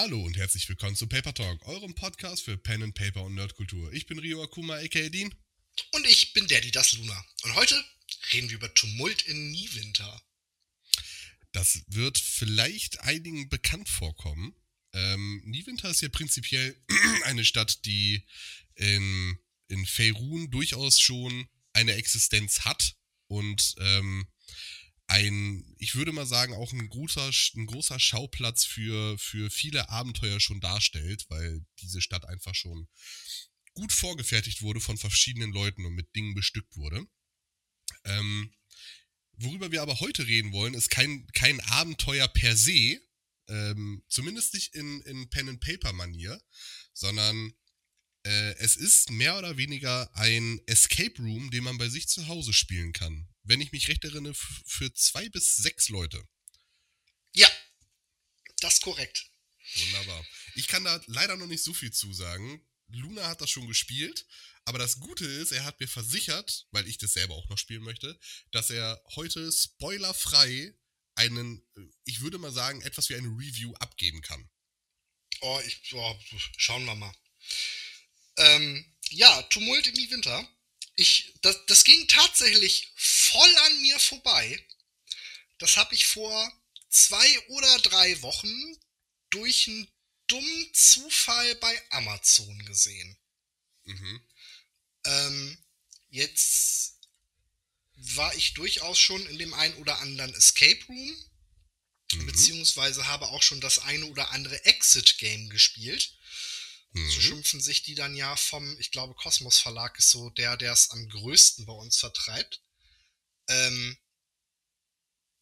Hallo und herzlich willkommen zu Paper Talk, eurem Podcast für Pen and Paper und Nerdkultur. Ich bin Rio Akuma, aka Dean. Und ich bin Daddy das Luna. Und heute reden wir über Tumult in Niewinter. Das wird vielleicht einigen bekannt vorkommen. Ähm, Niewinter ist ja prinzipiell eine Stadt, die in, in Faerun durchaus schon eine Existenz hat und ähm, ein, ich würde mal sagen, auch ein großer, ein großer Schauplatz für, für viele Abenteuer schon darstellt, weil diese Stadt einfach schon gut vorgefertigt wurde von verschiedenen Leuten und mit Dingen bestückt wurde. Ähm, worüber wir aber heute reden wollen, ist kein, kein Abenteuer per se, ähm, zumindest nicht in, in Pen-and-Paper-Manier, sondern äh, es ist mehr oder weniger ein Escape Room, den man bei sich zu Hause spielen kann wenn ich mich recht erinnere, für zwei bis sechs Leute. Ja, das ist korrekt. Wunderbar. Ich kann da leider noch nicht so viel zu sagen. Luna hat das schon gespielt, aber das Gute ist, er hat mir versichert, weil ich das selber auch noch spielen möchte, dass er heute spoilerfrei einen, ich würde mal sagen, etwas wie eine Review abgeben kann. Oh, ich, oh, schauen wir mal. Ähm, ja, Tumult in die Winter ich, das, das ging tatsächlich voll an mir vorbei. Das habe ich vor zwei oder drei Wochen durch einen dummen Zufall bei Amazon gesehen. Mhm. Ähm, jetzt war ich durchaus schon in dem ein oder anderen Escape Room, mhm. beziehungsweise habe auch schon das eine oder andere Exit-Game gespielt. Mhm. So schimpfen sich die dann ja vom, ich glaube, Kosmos Verlag ist so der, der es am größten bei uns vertreibt. Ähm,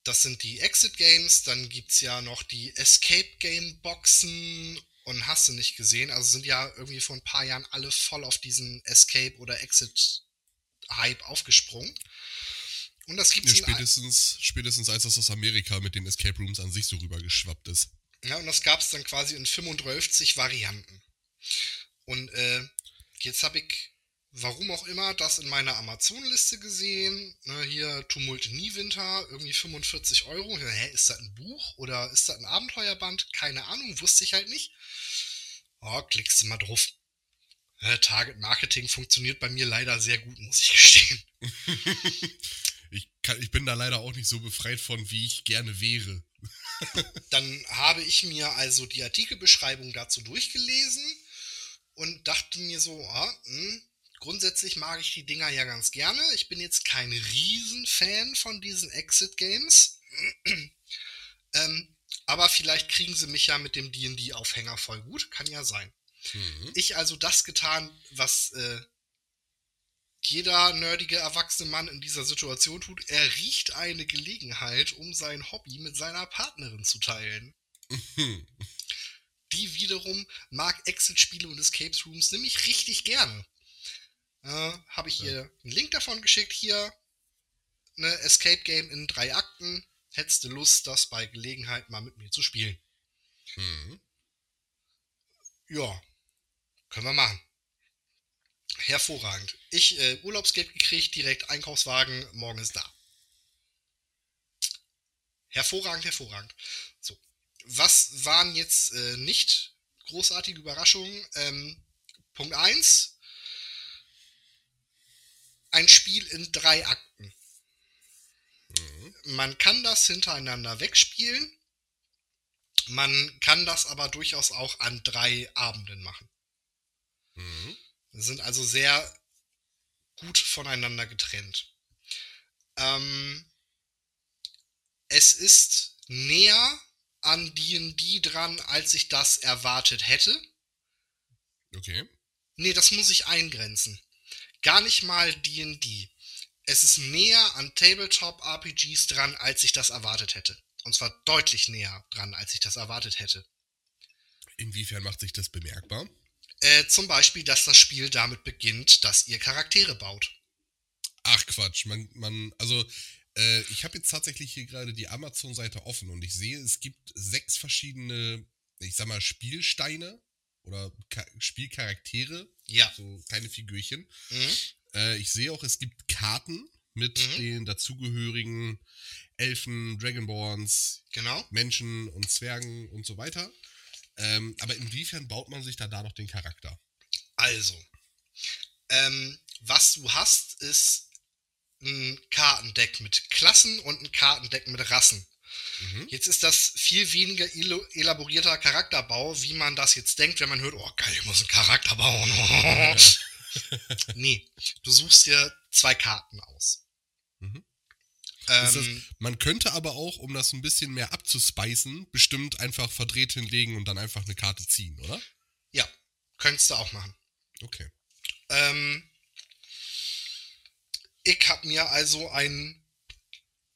das sind die Exit Games, dann gibt es ja noch die Escape Game Boxen und hast du nicht gesehen. Also sind ja irgendwie vor ein paar Jahren alle voll auf diesen Escape oder Exit Hype aufgesprungen. Und das gibt's ja, spätestens, spätestens als das aus Amerika mit den Escape Rooms an sich so rübergeschwappt ist. Ja, und das gab es dann quasi in 35 Varianten. Und äh, jetzt habe ich, warum auch immer, das in meiner Amazon-Liste gesehen. Ne, hier Tumult Niewinter, irgendwie 45 Euro. Hä, ist das ein Buch oder ist das ein Abenteuerband? Keine Ahnung, wusste ich halt nicht. Oh, klickst du mal drauf. Target Marketing funktioniert bei mir leider sehr gut, muss ich gestehen. ich, kann, ich bin da leider auch nicht so befreit von, wie ich gerne wäre. Dann habe ich mir also die Artikelbeschreibung dazu durchgelesen und dachte mir so, ah, mh, hm, grundsätzlich mag ich die Dinger ja ganz gerne. Ich bin jetzt kein Riesenfan von diesen Exit-Games. ähm, aber vielleicht kriegen sie mich ja mit dem DD-Aufhänger voll gut. Kann ja sein. Mhm. Ich also das getan, was äh, jeder nerdige erwachsene Mann in dieser Situation tut. Er riecht eine Gelegenheit, um sein Hobby mit seiner Partnerin zu teilen. die wiederum mag Exit-Spiele und Escape Rooms nämlich richtig gerne. Äh, Habe ich ja. ihr einen Link davon geschickt. Hier, ne, Escape Game in drei Akten. Hättest du Lust, das bei Gelegenheit mal mit mir zu spielen? Mhm. Ja, können wir machen. Hervorragend. Ich äh, Urlaubsgeld gekriegt, direkt Einkaufswagen, morgen ist da. Hervorragend, hervorragend was waren jetzt äh, nicht großartige Überraschungen? Ähm, Punkt 1. Ein Spiel in drei Akten. Mhm. Man kann das hintereinander wegspielen. Man kann das aber durchaus auch an drei Abenden machen. Mhm. Sind also sehr gut voneinander getrennt. Ähm, es ist näher an D&D dran, als ich das erwartet hätte. Okay. Nee, das muss ich eingrenzen. Gar nicht mal D&D. Es ist näher an Tabletop-RPGs dran, als ich das erwartet hätte. Und zwar deutlich näher dran, als ich das erwartet hätte. Inwiefern macht sich das bemerkbar? Äh, zum Beispiel, dass das Spiel damit beginnt, dass ihr Charaktere baut. Ach Quatsch, man, man, also äh, ich habe jetzt tatsächlich hier gerade die Amazon-Seite offen und ich sehe, es gibt sechs verschiedene, ich sag mal, Spielsteine oder Ka Spielcharaktere. Ja. So kleine Figürchen. Mhm. Äh, ich sehe auch, es gibt Karten mit mhm. den dazugehörigen Elfen, Dragonborns, genau. Menschen und Zwergen und so weiter. Ähm, aber inwiefern baut man sich da da noch den Charakter? Also, ähm, was du hast, ist ein Kartendeck mit Klassen und ein Kartendeck mit Rassen. Mhm. Jetzt ist das viel weniger elaborierter Charakterbau, wie man das jetzt denkt, wenn man hört, oh geil, ich muss einen Charakter bauen. nee, du suchst dir zwei Karten aus. Mhm. Ähm, das, man könnte aber auch, um das ein bisschen mehr abzuspeisen, bestimmt einfach verdreht hinlegen und dann einfach eine Karte ziehen, oder? Ja, könntest du auch machen. Okay. Ähm, ich habe mir also einen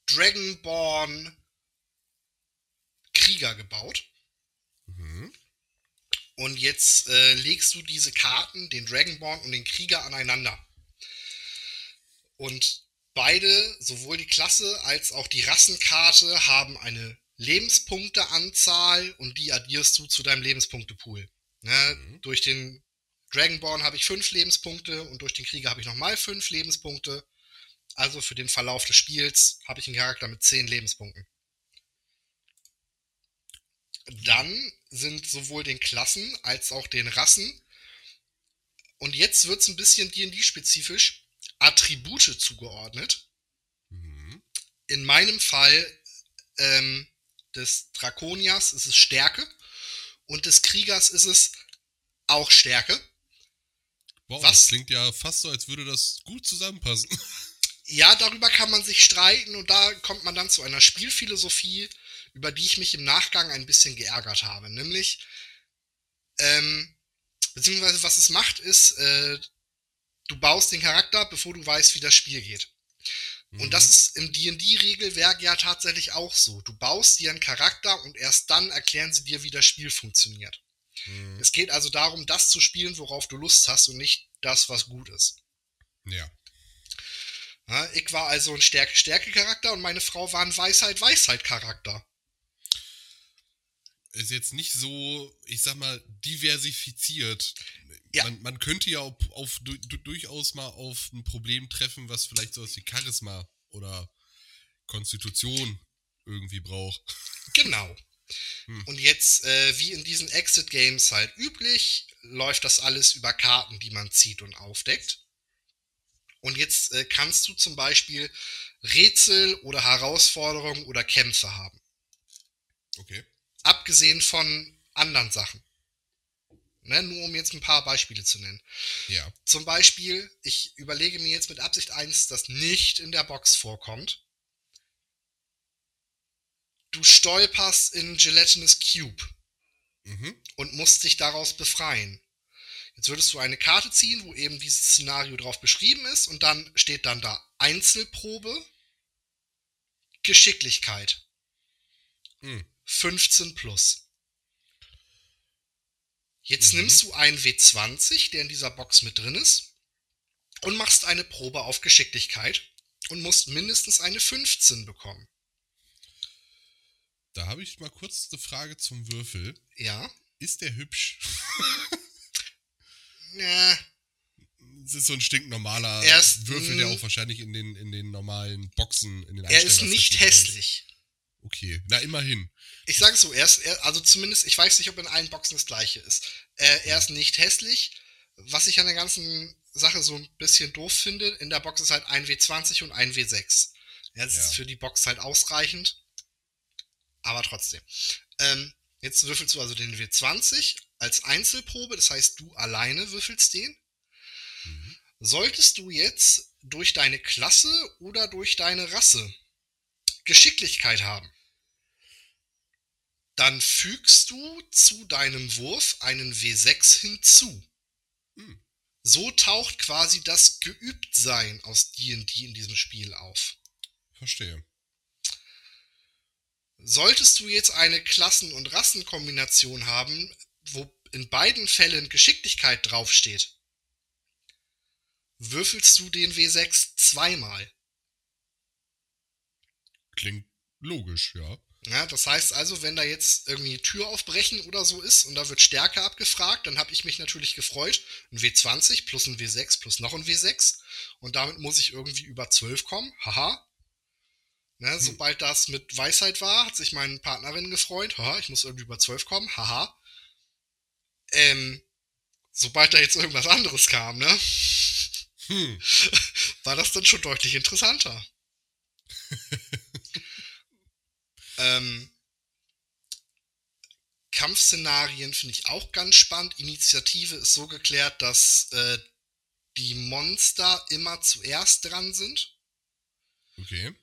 Dragonborn Krieger gebaut. Mhm. Und jetzt äh, legst du diese Karten, den Dragonborn und den Krieger aneinander. Und beide, sowohl die Klasse als auch die Rassenkarte, haben eine Lebenspunkteanzahl und die addierst du zu deinem Lebenspunktepool. Ne? Mhm. Durch den Dragonborn habe ich fünf Lebenspunkte und durch den Krieger habe ich nochmal fünf Lebenspunkte. Also für den Verlauf des Spiels habe ich einen Charakter mit zehn Lebenspunkten. Dann sind sowohl den Klassen als auch den Rassen, und jetzt wird es ein bisschen D&D-spezifisch, Attribute zugeordnet. Mhm. In meinem Fall ähm, des Drakonias ist es Stärke und des Kriegers ist es auch Stärke. Wow, Was? das klingt ja fast so, als würde das gut zusammenpassen. Ja, darüber kann man sich streiten und da kommt man dann zu einer Spielphilosophie, über die ich mich im Nachgang ein bisschen geärgert habe. Nämlich, ähm, beziehungsweise was es macht, ist, äh, du baust den Charakter, bevor du weißt, wie das Spiel geht. Mhm. Und das ist im D&D-Regelwerk ja tatsächlich auch so. Du baust dir einen Charakter und erst dann erklären sie dir, wie das Spiel funktioniert. Mhm. Es geht also darum, das zu spielen, worauf du Lust hast und nicht das, was gut ist. Ja. Ja ich war also ein Stärke-Stärke-Charakter und meine Frau war ein Weisheit-Weisheit-Charakter ist jetzt nicht so, ich sag mal, diversifiziert. Ja. Man, man könnte ja auf, auf du, durchaus mal auf ein Problem treffen, was vielleicht sowas wie Charisma oder Konstitution irgendwie braucht. Genau. Hm. Und jetzt, äh, wie in diesen Exit-Games halt üblich, läuft das alles über Karten, die man zieht und aufdeckt. Und jetzt äh, kannst du zum Beispiel Rätsel oder Herausforderungen oder Kämpfe haben. Okay. Abgesehen von anderen Sachen. Ne, nur um jetzt ein paar Beispiele zu nennen. Ja. Zum Beispiel, ich überlege mir jetzt mit Absicht eins, das nicht in der Box vorkommt. Du stolperst in Gelatinous Cube mhm. und musst dich daraus befreien. Jetzt würdest du eine Karte ziehen, wo eben dieses Szenario drauf beschrieben ist und dann steht dann da Einzelprobe, Geschicklichkeit. Mhm. 15 plus. Jetzt mhm. nimmst du einen W20, der in dieser Box mit drin ist, und machst eine Probe auf Geschicklichkeit und musst mindestens eine 15 bekommen. Da habe ich mal kurz eine Frage zum Würfel. Ja. Ist der hübsch? Ja. Es ist so ein stinknormaler Würfel, der auch wahrscheinlich in den, in den normalen Boxen, in den Er ist nicht hässlich. Okay, na immerhin. Ich sage es so, er ist, er, also zumindest, ich weiß nicht, ob in allen Boxen das gleiche ist. Äh, er ist nicht hässlich. Was ich an der ganzen Sache so ein bisschen doof finde, in der Box ist halt ein W20 und ein W6. Ja, das ja. ist für die Box halt ausreichend. Aber trotzdem. Ähm, jetzt würfelst du also den W20 als Einzelprobe, das heißt, du alleine würfelst den. Mhm. Solltest du jetzt durch deine Klasse oder durch deine Rasse Geschicklichkeit haben, dann fügst du zu deinem Wurf einen W6 hinzu. Hm. So taucht quasi das Geübtsein aus D&D in diesem Spiel auf. Verstehe. Solltest du jetzt eine Klassen- und Rassenkombination haben, wo in beiden Fällen Geschicklichkeit draufsteht, würfelst du den W6 zweimal. Klingt logisch, ja. Ja, das heißt also, wenn da jetzt irgendwie Tür aufbrechen oder so ist und da wird Stärke abgefragt, dann habe ich mich natürlich gefreut. Ein W20 plus ein W6 plus noch ein W6. Und damit muss ich irgendwie über 12 kommen. Haha. Ne, hm. Sobald das mit Weisheit war, hat sich meine Partnerin gefreut. Haha, ich muss irgendwie über 12 kommen. Haha. Ähm, sobald da jetzt irgendwas anderes kam, ne? Hm. war das dann schon deutlich interessanter. ähm, Kampfszenarien finde ich auch ganz spannend. Initiative ist so geklärt, dass äh, die Monster immer zuerst dran sind. Okay.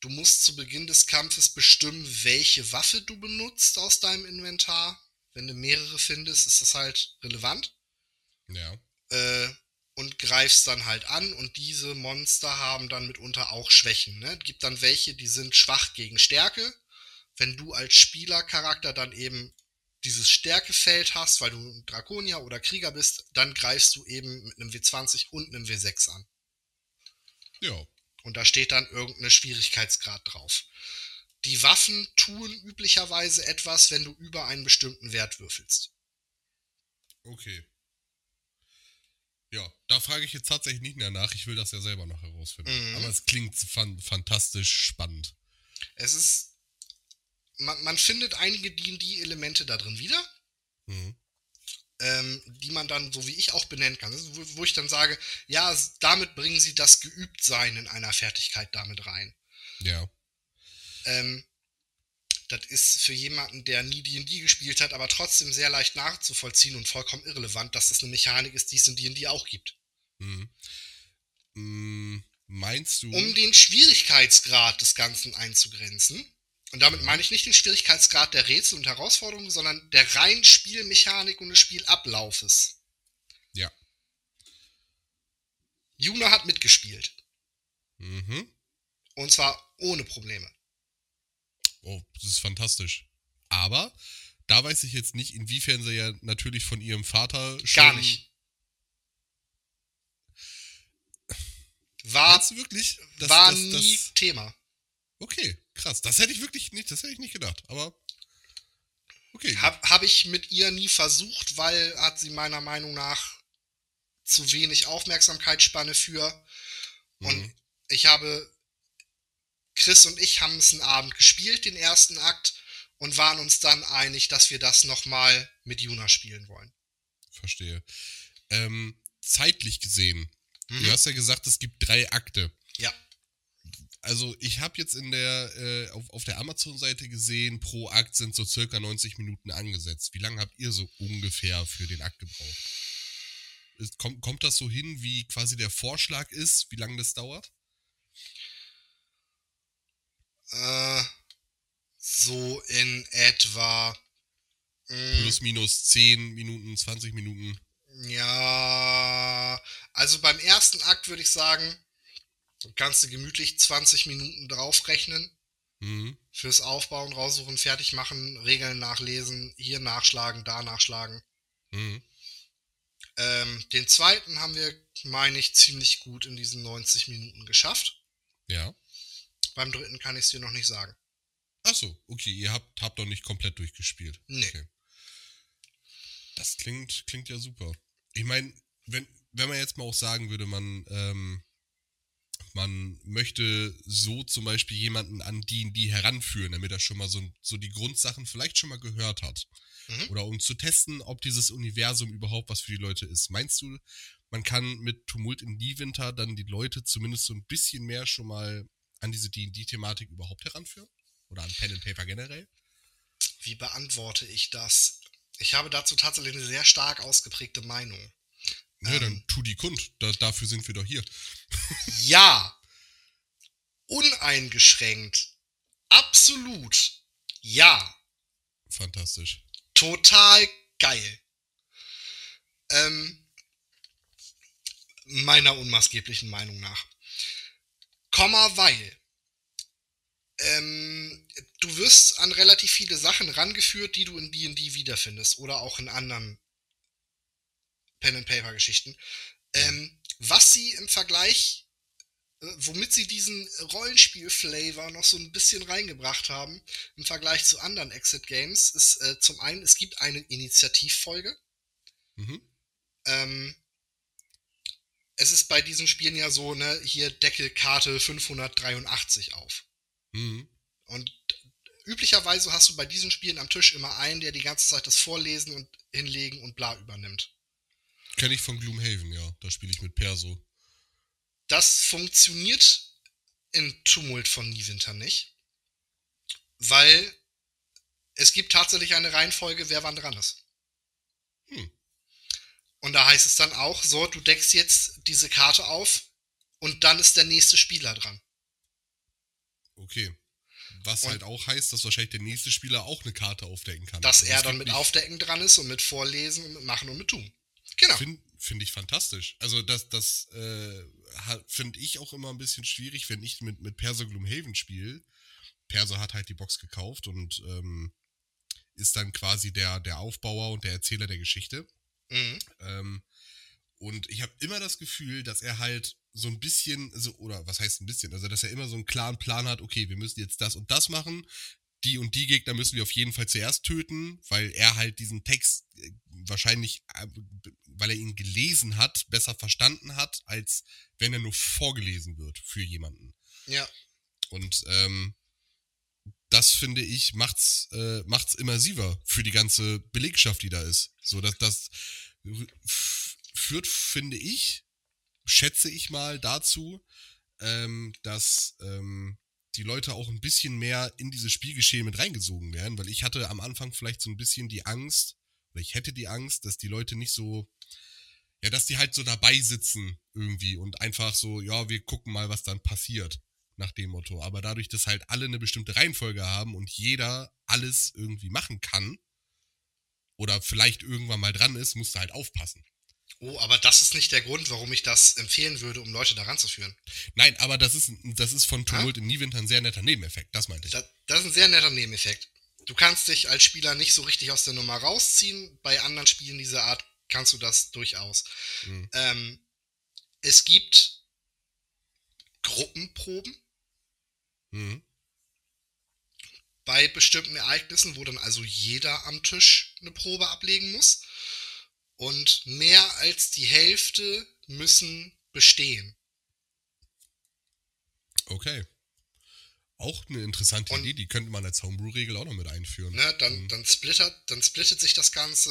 Du musst zu Beginn des Kampfes bestimmen, welche Waffe du benutzt aus deinem Inventar. Wenn du mehrere findest, ist das halt relevant. Ja. Äh, und greifst dann halt an und diese Monster haben dann mitunter auch Schwächen. Ne? Es gibt dann welche, die sind schwach gegen Stärke. Wenn du als Spielercharakter dann eben dieses Stärkefeld hast, weil du ein Drakonier oder Krieger bist, dann greifst du eben mit einem W20 und einem W6 an. Ja. Und da steht dann irgendeine Schwierigkeitsgrad drauf. Die Waffen tun üblicherweise etwas, wenn du über einen bestimmten Wert würfelst. Okay. Ja, da frage ich jetzt tatsächlich nicht mehr nach. Ich will das ja selber noch herausfinden. Mhm. Aber es klingt fan fantastisch spannend. Es ist. Man, man findet einige D&D-Elemente da drin wieder, Mhm. ähm, die man dann, so wie ich auch benennen kann. Wo, wo ich dann sage, ja, damit bringen sie das Geübtsein in einer Fertigkeit damit rein. Ja. Ähm, das ist für jemanden, der nie D&D gespielt hat, aber trotzdem sehr leicht nachzuvollziehen und vollkommen irrelevant, dass das eine Mechanik ist, die es in D&D auch gibt. Mhm. Mm, meinst du? Um den Schwierigkeitsgrad des Ganzen einzugrenzen, und damit meine ich nicht den Schwierigkeitsgrad der Rätsel und Herausforderungen, sondern der reinen Spielmechanik und des Spielablaufes. Ja. Juna hat mitgespielt. Mhm. Und zwar ohne Probleme. Oh, das ist fantastisch. Aber da weiß ich jetzt nicht, inwiefern sie ja natürlich von ihrem Vater schon. Gar nicht. War, wirklich? dass- war dass- nie dass- Thema. Okay, krass. Das hätte ich wirklich nicht, das hätte ich nicht gedacht. Aber okay. Habe hab ich mit ihr nie versucht, weil hat sie meiner Meinung nach zu wenig Aufmerksamkeitsspanne für. Und Mhm. ich habe, Chris und ich haben es einen Abend gespielt, den ersten Akt, und waren uns dann einig, dass wir das nochmal mit Juna spielen wollen. Verstehe. Ähm, zeitlich gesehen, Mhm. du hast ja gesagt, es gibt drei Akte. Ja. Also ich habe jetzt in der äh, auf, auf der Amazon-Seite gesehen, pro Akt sind so circa 90 Minuten angesetzt. Wie lange habt ihr so ungefähr für den Akt gebraucht? Kommt, kommt das so hin, wie quasi der Vorschlag ist, wie lange das dauert? Äh, so in etwa. mm, Plus minus 10 Minuten, 20 Minuten. Ja, also beim ersten Akt würde ich sagen, kannst du gemütlich 20 Minuten draufrechnen. Mhm. Fürs Aufbauen, raussuchen, fertig machen, Regeln nachlesen, hier nachschlagen, da nachschlagen. Mhm. Ähm, den zweiten haben wir, meine ich, ziemlich gut in diesen 90 Minuten geschafft. Ja. Beim dritten kann ich es dir noch nicht sagen. Achso, okay, ihr habt, habt doch nicht komplett durchgespielt. Nee. Okay. Das klingt, klingt ja super. Ich meine, wenn, wenn man jetzt mal auch sagen würde, man, ähm, man möchte so zum Beispiel jemanden an D&D heranführen, damit er schon mal so, so die Grundsachen vielleicht schon mal gehört hat. Mhm. Oder um zu testen, ob dieses Universum überhaupt was für die Leute ist. Meinst du, man kann mit Tumult in die Winter dann die Leute zumindest so ein bisschen mehr schon mal an diese D&D-Thematik überhaupt heranführen? Oder an Pen and Paper generell? Wie beantworte ich das? Ich habe dazu tatsächlich eine sehr stark ausgeprägte Meinung. Ja, Ähm. dann tu die kund. Da, dafür sind wir doch hier. Ja. Uneingeschränkt. Absolut. Ja. Fantastisch. Total geil. Ähm, meiner unmaßgeblichen Meinung nach. Komma, weil. Ähm, du wirst an relativ viele Sachen rangeführt, die du in D&D wiederfindest oder auch in anderen Pen-and-Paper-Geschichten. Ähm, was sie im Vergleich, äh, womit sie diesen Rollenspiel-Flavor noch so ein bisschen reingebracht haben, im Vergleich zu anderen Exit-Games, ist äh, zum einen, es gibt eine Initiativfolge. Mhm. Ähm, es ist bei diesen Spielen ja so, ne, hier Deckelkarte 583 auf. Mhm. Und üblicherweise hast du bei diesen Spielen am Tisch immer einen, der die ganze Zeit das Vorlesen und Hinlegen und bla übernimmt. Kenne ich von Gloomhaven, ja. Da spiele ich mit Perso. Das funktioniert in Tumult von Niewinter nicht, weil es gibt tatsächlich eine Reihenfolge, wer wann dran ist. Hm. Und da heißt es dann auch, so, du deckst jetzt diese Karte auf und dann ist der nächste Spieler dran. Okay. Was Und- halt auch heißt, dass wahrscheinlich der nächste Spieler auch eine Karte aufdecken kann. Dass Also er dann mit nicht- Aufdecken dran ist und mit Vorlesen und mit Machen und mit Tun. Genau. Finde find ich fantastisch. Also das, das äh, finde ich auch immer ein bisschen schwierig, wenn ich mit, mit Perso Gloomhaven spiele. Perso hat halt die Box gekauft und ähm, ist dann quasi der, der Aufbauer und der Erzähler der Geschichte. Mhm. Ähm, und ich habe immer das Gefühl, dass er halt so ein bisschen, also, oder was heißt ein bisschen, also dass er immer so einen klaren Plan hat, okay, wir müssen jetzt das und das machen, die und die Gegner müssen wir auf jeden Fall zuerst töten, weil er halt diesen Text äh, wahrscheinlich, äh, weil er ihn gelesen hat, besser verstanden hat, als wenn er nur vorgelesen wird für jemanden. Ja. Und ähm, das finde ich macht's äh, macht's immersiver für die ganze Belegschaft, die da ist. So dass das führt, finde ich, schätze ich mal dazu, ähm, dass ähm, die Leute auch ein bisschen mehr in dieses Spielgeschehen mit reingesogen werden, weil ich hatte am Anfang vielleicht so ein bisschen die Angst, oder ich hätte die Angst, dass die Leute nicht so, ja, dass die halt so dabei sitzen irgendwie und einfach so, ja, wir gucken mal, was dann passiert nach dem Motto. Aber dadurch, dass halt alle eine bestimmte Reihenfolge haben und jeder alles irgendwie machen kann oder vielleicht irgendwann mal dran ist, musst du halt aufpassen. Oh, aber das ist nicht der Grund, warum ich das empfehlen würde, um Leute daran zu führen. Nein, aber das ist, das ist von Tumult in Niewinter ein sehr netter Nebeneffekt, das meinte ich. Das, das ist ein sehr netter Nebeneffekt. Du kannst dich als Spieler nicht so richtig aus der Nummer rausziehen. Bei anderen Spielen dieser Art kannst du das durchaus. Mhm. Ähm, es gibt Gruppenproben Mhm. bei bestimmten Ereignissen, wo dann also jeder am Tisch eine Probe ablegen muss. Und mehr als die Hälfte müssen bestehen. Okay. Auch eine interessante Und- Idee, die könnte man als Homebrew-Regel auch noch mit einführen. Ne, dann, Mhm. dann, splittert, dann splittet sich das Ganze.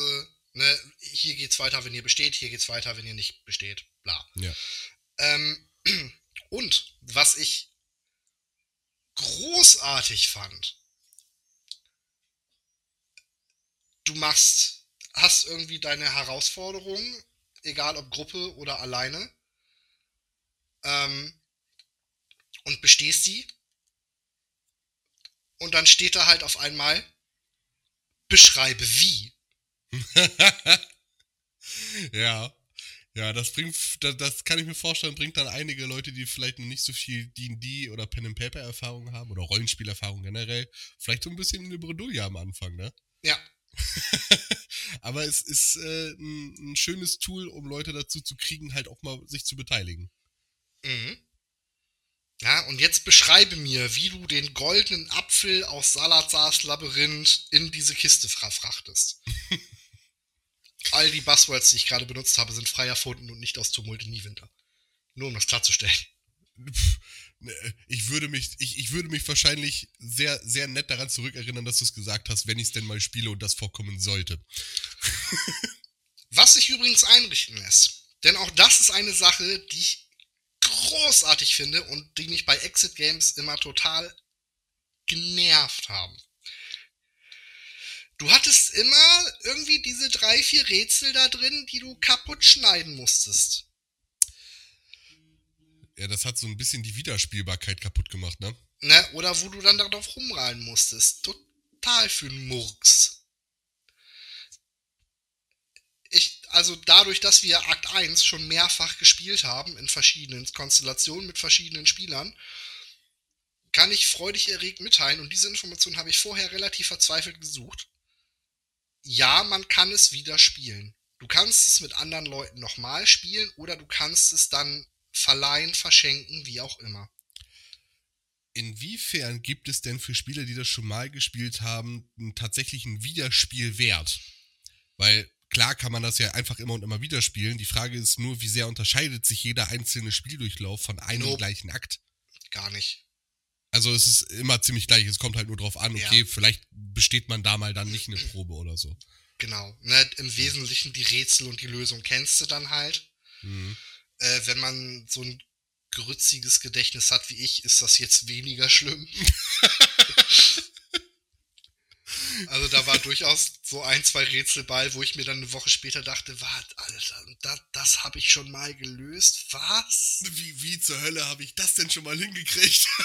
Ne, hier geht's weiter, wenn ihr besteht, hier geht's weiter, wenn ihr nicht besteht. Bla. Ja. Ähm, und was ich großartig fand, du machst, hast irgendwie deine Herausforderung, egal ob Gruppe oder alleine, ähm, und bestehst die. Und dann steht da halt auf einmal, beschreibe wie. ja. Ja, das bringt, das, das kann ich mir vorstellen, bringt dann einige Leute, die vielleicht noch nicht so viel D&D oder Pen and Paper Erfahrung haben oder Rollenspielerfahrung generell, vielleicht so ein bisschen in eine Bredouille am Anfang, ne? Ja, Aber es ist äh, ein, ein schönes Tool, um Leute dazu zu kriegen, halt auch mal sich zu beteiligen. Mhm. Ja, und jetzt beschreibe mir, wie du den goldenen Apfel aus Salazars Labyrinth in diese Kiste verfrachtest. All die Buzzwords, die ich gerade benutzt habe, sind frei erfunden und nicht aus Tumult in Niewinter. Nur um das klarzustellen. Ich würde mich, ich, ich würde mich wahrscheinlich sehr, sehr nett daran zurückerinnern, dass du es gesagt hast, wenn ich es denn mal spiele und das vorkommen sollte. Was sich übrigens einrichten lässt. Denn auch das ist eine Sache, die ich großartig finde und die mich bei Exit Games immer total genervt haben. Du hattest immer irgendwie diese drei, vier Rätsel da drin, die du kaputt schneiden musstest. Ja, das hat so ein bisschen die Wiederspielbarkeit kaputt gemacht, ne? Ne? Oder wo du dann darauf rumreiten musstest. Total für einen Murks. Ich, also dadurch, dass wir Akt 1 schon mehrfach gespielt haben, in verschiedenen Konstellationen mit verschiedenen Spielern, kann ich freudig erregt mitteilen, und diese Information habe ich vorher relativ verzweifelt gesucht. Ja, man kann es wieder spielen. Du kannst es mit anderen Leuten nochmal spielen oder du kannst es dann verleihen, verschenken, wie auch immer. Inwiefern gibt es denn für Spieler, die das schon mal gespielt haben, einen tatsächlichen Wiederspielwert? Weil klar kann man das ja einfach immer und immer wieder spielen. Die Frage ist nur, wie sehr unterscheidet sich jeder einzelne Spieldurchlauf von einem Nope. gleichen Akt? Gar nicht. Also es ist immer ziemlich gleich, es kommt halt nur drauf an, okay, Ja. vielleicht besteht man da mal dann nicht eine Probe oder so. Genau. Ne, Im Wesentlichen die Rätsel und die Lösung kennst du dann halt. Mhm. Äh, wenn man so ein grütziges Gedächtnis hat wie ich, ist das jetzt weniger schlimm. also da war durchaus so ein, zwei Rätsel bei, wo ich mir dann eine Woche später dachte, warte, Alter, das, das habe ich schon mal gelöst. Was? Wie, wie zur Hölle habe ich das denn schon mal hingekriegt?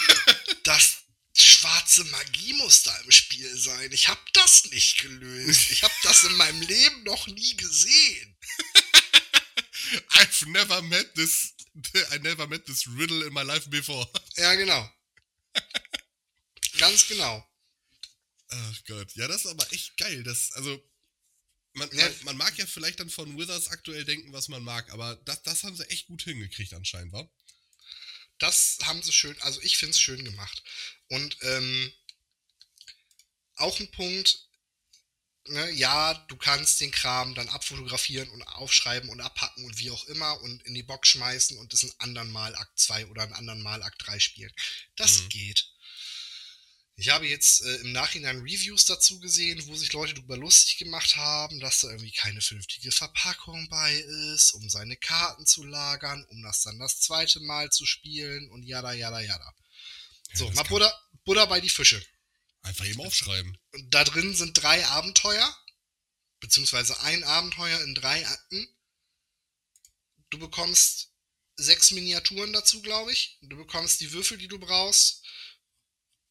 Das schwarze Magie muss da im Spiel sein. Ich habe das nicht gelöst. Ich habe das in meinem Leben noch nie gesehen. I've never met this, I never met this riddle in my life before. Ja, genau. Ganz genau. Ach Gott, ja, das ist aber echt geil. Das, also, man, Ja. man, man mag ja vielleicht dann von Wizards aktuell denken, was man mag, aber das, das haben sie echt gut hingekriegt anscheinend, wa? Das haben sie schön, also ich finde es schön gemacht. Und ähm, auch ein Punkt, ne, ja, du kannst den Kram dann abfotografieren und aufschreiben und abpacken und wie auch immer und in die Box schmeißen und das ein anderen Mal Akt 2 oder ein anderen Mal Akt 3 spielen. Das Mhm. geht. Ich habe jetzt äh, im Nachhinein Reviews dazu gesehen, wo sich Leute darüber lustig gemacht haben, dass da irgendwie keine vernünftige Verpackung bei ist, um seine Karten zu lagern, um das dann das zweite Mal zu spielen und jada, jada, jada. Ja, so, mal Butter, Butter bei die Fische. Einfach eben aufschreiben. Und da drin sind drei Abenteuer, beziehungsweise ein Abenteuer in drei Akten. Du bekommst sechs Miniaturen dazu, glaube ich. Du bekommst die Würfel, die du brauchst.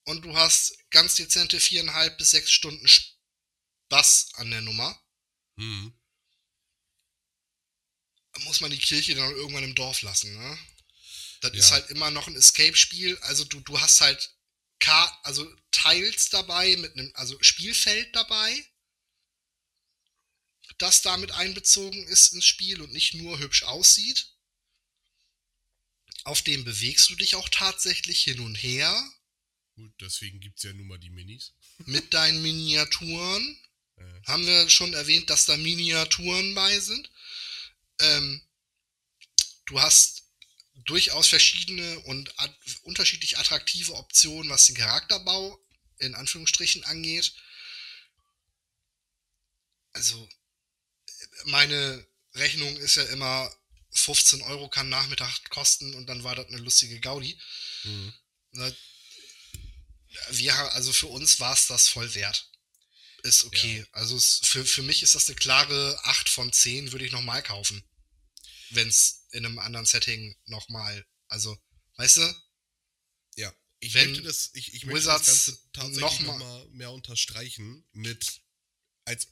Und du hast ganz dezente viereinhalb bis sechs Stunden Spaß an der Nummer. Mhm. Muss man die Kirche dann irgendwann im Dorf lassen, ne? Das Ja. ist halt immer noch ein Escape-Spiel. Also du, du hast halt Ka also Tiles dabei, mit einem, also Spielfeld dabei, das damit einbezogen ist ins Spiel und nicht nur hübsch aussieht. Auf dem bewegst du dich auch tatsächlich hin und her Gut, deswegen gibt es ja nun mal die Minis. mit deinen Miniaturen. Äh, Haben wir schon erwähnt, dass da Miniaturen bei sind. Ähm, du hast durchaus verschiedene und at unterschiedlich attraktive Optionen, was den Charakterbau in Anführungsstrichen angeht. Also, meine Rechnung ist ja immer 15 Euro kann Nachmittag kosten und dann war das eine lustige Gaudi. mhm. Wir, also für uns war es das voll wert. Ist okay. Ja. Also es, für, für mich ist das eine klare 8 von 10, würde ich nochmal kaufen. Wenn es in einem anderen Setting nochmal, also, weißt du, Ja, ich Wenn möchte das, ich, ich möchte Wizards das Ganze tatsächlich noch noch mal mehr unterstreichen mit als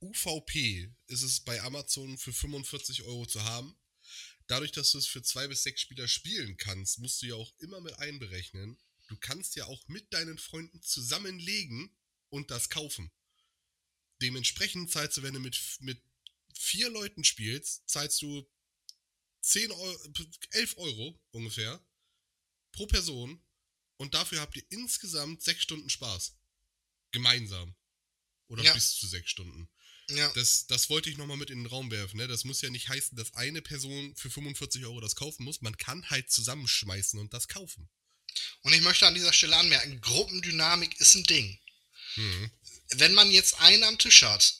UVP ist es bei Amazon für 45 Euro zu haben. Dadurch, dass du es für zwei bis sechs Spieler spielen kannst, musst du ja auch immer mit einberechnen. Du kannst ja auch mit deinen Freunden zusammenlegen und das kaufen. Dementsprechend zahlst du, wenn du mit, mit vier Leuten spielst, zahlst du 10 Euro, 11 Euro ungefähr pro Person und dafür habt ihr insgesamt sechs Stunden Spaß. Gemeinsam. Oder Ja. bis zu sechs Stunden. ja, Das, das wollte ich nochmal mit in den Raum werfen. Ne? Das muss ja nicht heißen, dass eine Person für 45 Euro das kaufen muss. Man kann halt zusammenschmeißen und das kaufen. Und ich möchte an dieser Stelle anmerken, Gruppendynamik ist ein Ding. Mhm. Wenn man jetzt einen am Tisch hat,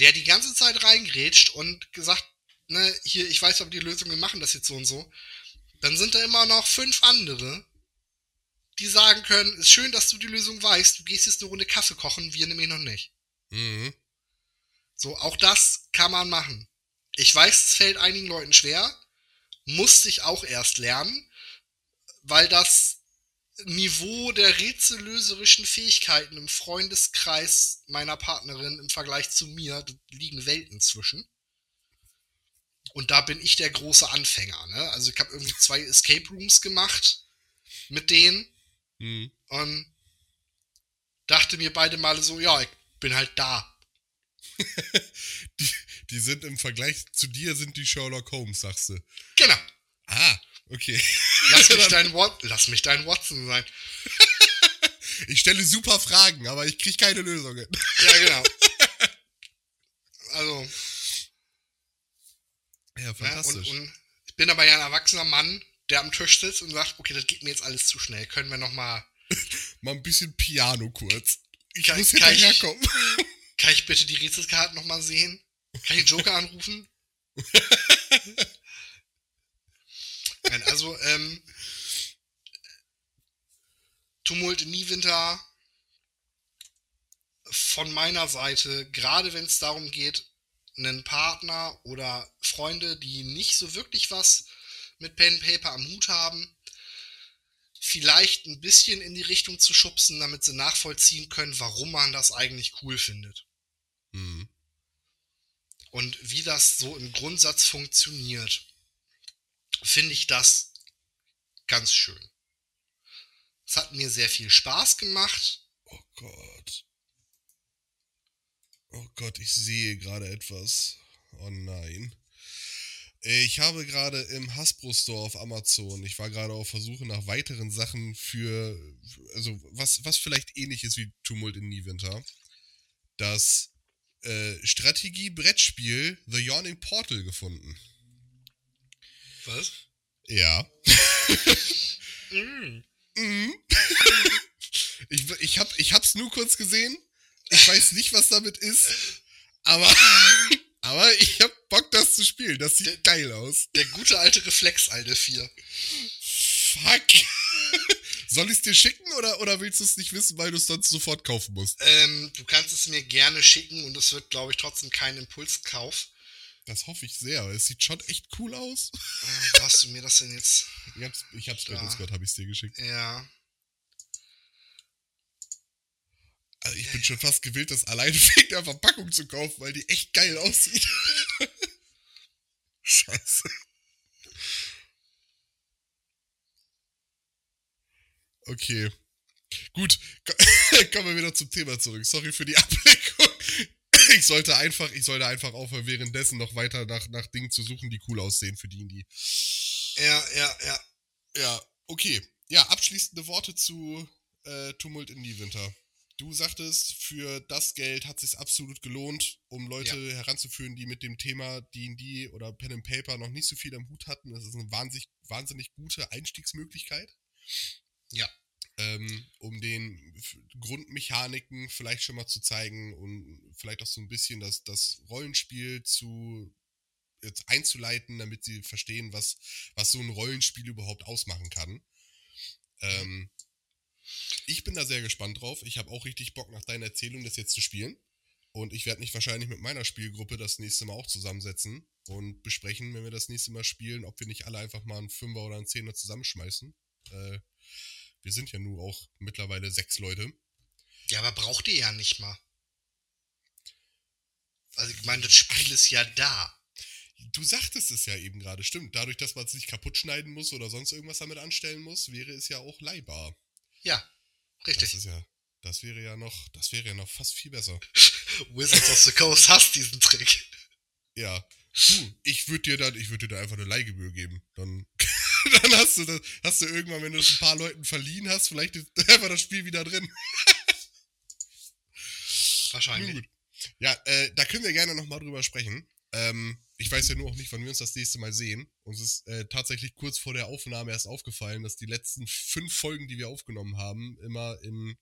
der die ganze Zeit reingrätscht und gesagt, ne, hier, ich weiß aber die Lösung, wir machen das jetzt so und so, dann sind da immer noch fünf andere, die sagen können, ist schön, dass du die Lösung weißt, du gehst jetzt eine Runde Kaffee kochen, wir nämlich noch nicht. Mhm. So, auch das kann man machen. Ich weiß, es fällt einigen Leuten schwer, musste ich auch erst lernen, weil das Niveau der rätsellöserischen Fähigkeiten im Freundeskreis meiner Partnerin im Vergleich zu mir da liegen Welten zwischen. Und da bin ich der große Anfänger. Ne? Also ich habe irgendwie zwei Escape Rooms gemacht mit denen Mhm. und dachte mir beide Male so, ja, ich bin halt da. Die, die sind im Vergleich zu dir sind die Sherlock Holmes, sagst du. Genau. Ah, okay. Lass mich dein, Wat Lass mich dein Watson sein. Ich stelle super Fragen, aber ich kriege keine Lösungen. Ja, genau. Also, Ja, ne, fantastisch. und, und ich bin aber ja ein erwachsener Mann, der am Tisch sitzt und sagt, okay, das geht mir jetzt alles zu schnell. Können wir noch mal Mal ein bisschen Piano kurz. Ich Kann- muss kann ich- hinterherkommen. Kann ich bitte die Rätselkarten noch mal sehen? Kann ich den Joker anrufen? Nein, also, ähm, Tumult in Niewinter von meiner Seite, gerade wenn es darum geht, einen Partner oder Freunde, die nicht so wirklich was mit Pen and Paper am Hut haben, vielleicht ein bisschen in die Richtung zu schubsen, damit sie nachvollziehen können, warum man das eigentlich cool findet. Hm. und wie das so im Grundsatz funktioniert, finde ich das ganz schön. Es hat mir sehr viel Spaß gemacht. Oh Gott. Oh Gott, ich sehe gerade etwas. Oh nein. Ich habe gerade im Hasbro Store auf Amazon, ich war gerade auf Versuche nach weiteren Sachen für, also was, was vielleicht ähnlich ist wie Tumult in Niewinter, das äh, Strategie-Brettspiel The Yawning Portal gefunden. Was? Ja. Mm. Mhm. ich, ich, hab, ich hab's nur kurz gesehen. Ich weiß nicht, was damit ist. Aber, aber ich hab Bock, das zu spielen. Das sieht geil aus. Der gute alte Reflex, Alter 4. Fuck. Soll ich's dir schicken oder, oder willst du es nicht wissen, weil du es sonst sofort kaufen musst? Ähm, du kannst es mir gerne schicken und es wird, glaube ich, trotzdem kein Impulskauf. Das hoffe ich sehr. Es sieht schon echt cool aus. Äh, wo hast du mir das denn jetzt? Ich hab's, ich hab's bei. Discord, hab ich's dir geschickt. Ja. Also ich bin schon fast gewillt, das alleine wegen der Verpackung zu kaufen, weil die echt geil aussieht. Scheiße. Okay. Gut, ko- kommen wir wieder zum Thema zurück. Sorry für die Ablenkung. Ich sollte einfach, ich sollte einfach aufhören, währenddessen noch weiter nach, nach Dingen zu suchen, die cool aussehen für die, die. Ja, ja, ja. Ja, okay. Ja, abschließende Worte zu äh, Tumult in die Winter. Du sagtest, für das Geld hat sich absolut gelohnt, um Leute heranzuführen, die mit dem Thema D&D oder Pen and Paper noch nicht so viel am Hut hatten. Das ist eine wahnsinnig, wahnsinnig gute Einstiegsmöglichkeit. Ja. Ähm, um den Grundmechaniken vielleicht schon mal zu zeigen und vielleicht auch so ein bisschen das, das Rollenspiel zu jetzt einzuleiten, damit sie verstehen, was, was so ein Rollenspiel überhaupt ausmachen kann. Ähm, ich bin da sehr gespannt drauf. Ich habe auch richtig Bock, nach deiner Erzählung das jetzt zu spielen. Und ich werde mich wahrscheinlich mit meiner Spielgruppe das nächste Mal auch zusammensetzen und besprechen, wenn wir das nächste Mal spielen, ob wir nicht alle einfach mal einen Fünfer oder einen Zehner zusammenschmeißen. Äh, wir sind ja nur auch mittlerweile sechs Leute. Ja, aber braucht ihr ja nicht mal. Also ich meine, das Spiel ist ja da. Du sagtest es ja eben gerade, stimmt. Dadurch, dass man es nicht kaputt schneiden muss oder sonst irgendwas damit anstellen muss, wäre es ja auch leihbar. Ja, Das richtig. ist ja, das wäre ja noch, das wäre ja noch fast viel besser. Wizards of the Coast hasst diesen Trick. Ja. Du, ich würde dir dann, ich würde dir da einfach eine Leihgebühr geben. Dann, dann hast du das, hast du irgendwann, wenn du es ein paar Leuten verliehen hast, vielleicht ist einfach das Spiel wieder drin. Wahrscheinlich. gut. Ja, äh, da können wir gerne nochmal drüber sprechen. Ähm, ich weiß ja nur auch nicht, wann wir uns das nächste Mal sehen. Uns ist äh, tatsächlich kurz vor der Aufnahme erst aufgefallen, dass die letzten fünf Folgen, die wir aufgenommen haben, immer in,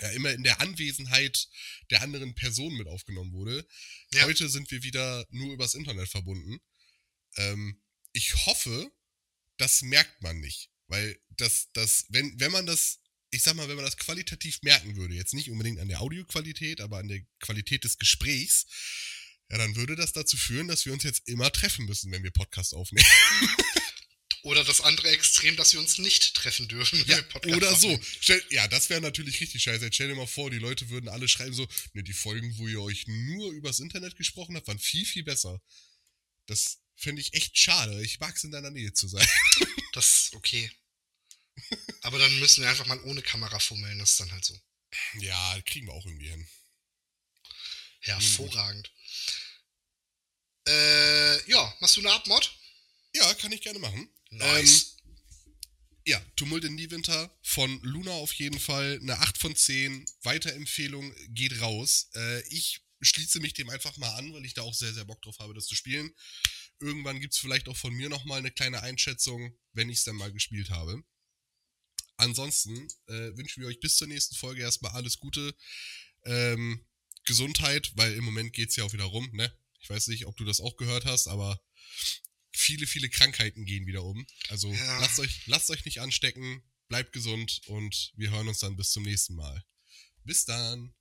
ja, immer in der Anwesenheit der anderen Person mit aufgenommen wurde. Ja. Heute sind wir wieder nur übers Internet verbunden. Ähm, ich hoffe, das merkt man nicht. Weil das, das, wenn, wenn man das, ich sag mal, wenn man das qualitativ merken würde, jetzt nicht unbedingt an der Audioqualität, aber an der Qualität des Gesprächs, ja, dann würde das dazu führen, dass wir uns jetzt immer treffen müssen, wenn wir Podcast aufnehmen. Oder das andere Extrem, dass wir uns nicht treffen dürfen. wenn Ja, wir Podcast oder so. Stell, ja, das wäre natürlich richtig scheiße. Stell dir mal vor, die Leute würden alle schreiben so, ne, die Folgen, wo ihr euch nur übers Internet gesprochen habt, waren viel, viel besser. Das fände ich echt schade. Ich mag es in deiner Nähe zu sein. Das ist okay. Aber dann müssen wir einfach mal ohne Kamera fummeln. Das ist dann halt so. Ja, kriegen wir auch irgendwie hin. Hervorragend. Äh, ja, machst du eine Abmod? Ja, kann ich gerne machen. Nice. Ja, Tumult in die Winter von Luna auf jeden Fall. Eine 8 von 10. Weiterempfehlung geht raus. Äh, ich schließe mich dem einfach mal an, weil ich da auch sehr, sehr Bock drauf habe, das zu spielen. Irgendwann gibt es vielleicht auch von mir nochmal eine kleine Einschätzung, wenn ich es dann mal gespielt habe. Ansonsten äh, wünschen wir euch bis zur nächsten Folge erstmal alles Gute. Ähm, Gesundheit, weil im Moment geht es ja auch wieder rum, ne? Ich weiß nicht, ob du das auch gehört hast, aber viele, viele Krankheiten gehen wieder um. Also ja. lasst, euch, lasst euch nicht anstecken, bleibt gesund und wir hören uns dann bis zum nächsten Mal. Bis dann.